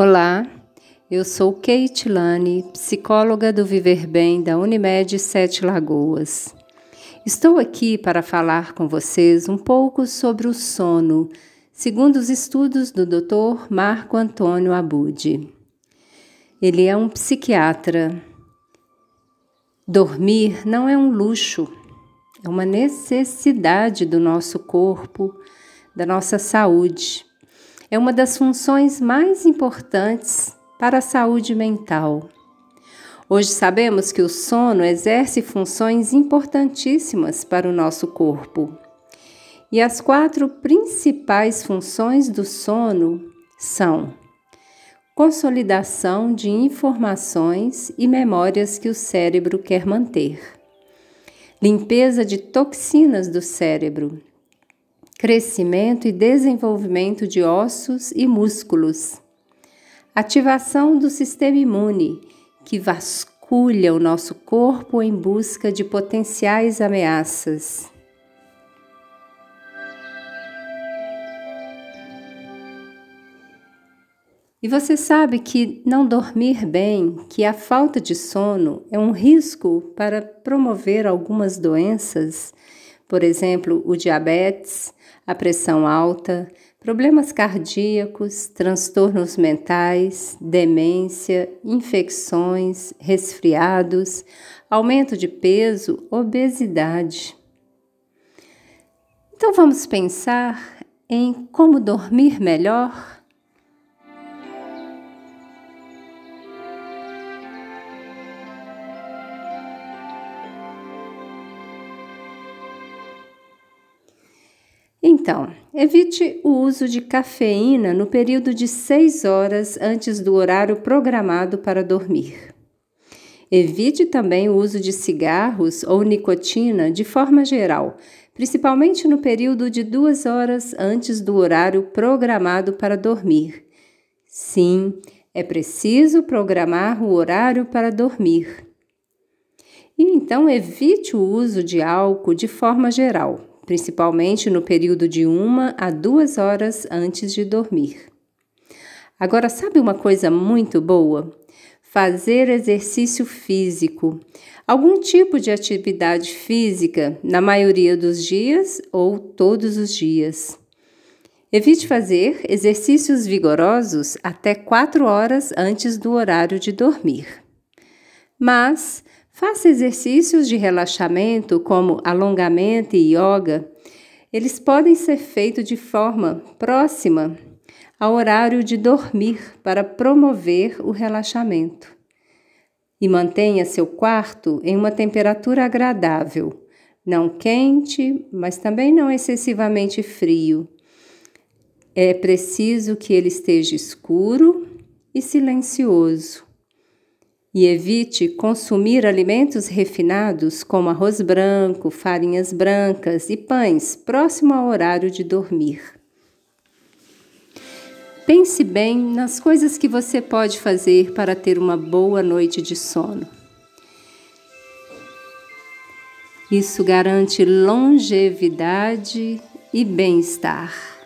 Olá, eu sou Kate Lane, psicóloga do Viver Bem da Unimed Sete Lagoas. Estou aqui para falar com vocês um pouco sobre o sono, segundo os estudos do Dr. Marco Antônio Abud. Ele é um psiquiatra. Dormir não é um luxo, é uma necessidade do nosso corpo, da nossa saúde é uma das funções mais importantes para a saúde mental. Hoje sabemos que o sono exerce funções importantíssimas para o nosso corpo. E as quatro principais funções do sono são consolidação de informações e memórias que o cérebro quer manter, limpeza de toxinas do cérebro, crescimento e desenvolvimento de ossos e músculos, ativação do sistema imune, que vasculha o nosso corpo em busca de potenciais ameaças. E você sabe que não dormir bem, que a falta de sono é um risco para promover algumas doenças, por exemplo, o diabetes, a pressão alta, problemas cardíacos, transtornos mentais, demência, infecções, resfriados, aumento de peso, obesidade. Então vamos pensar em como dormir melhor? Então, evite o uso de cafeína no período de 6 horas antes do horário programado para dormir. Evite também o uso de cigarros ou nicotina de forma geral, principalmente no período de 2 horas antes do horário programado para dormir. Sim, é preciso programar o horário para dormir. E então evite o uso de álcool de forma geral, principalmente no período de uma a duas horas antes de dormir. Agora, sabe uma coisa muito boa? Fazer exercício físico, algum tipo de atividade física, na maioria dos dias ou todos os dias. Evite fazer exercícios vigorosos até 4 horas antes do horário de dormir. Mas Faça exercícios de relaxamento, como alongamento e yoga. Eles podem ser feitos de forma próxima ao horário de dormir para promover o relaxamento. E mantenha seu quarto em uma temperatura agradável, não quente, mas também não excessivamente frio. É preciso que ele esteja escuro e silencioso e evite consumir alimentos refinados como arroz branco, farinhas brancas e pães próximo ao horário de dormir. Pense bem nas coisas que você pode fazer para ter uma boa noite de sono. Isso garante longevidade e bem-estar.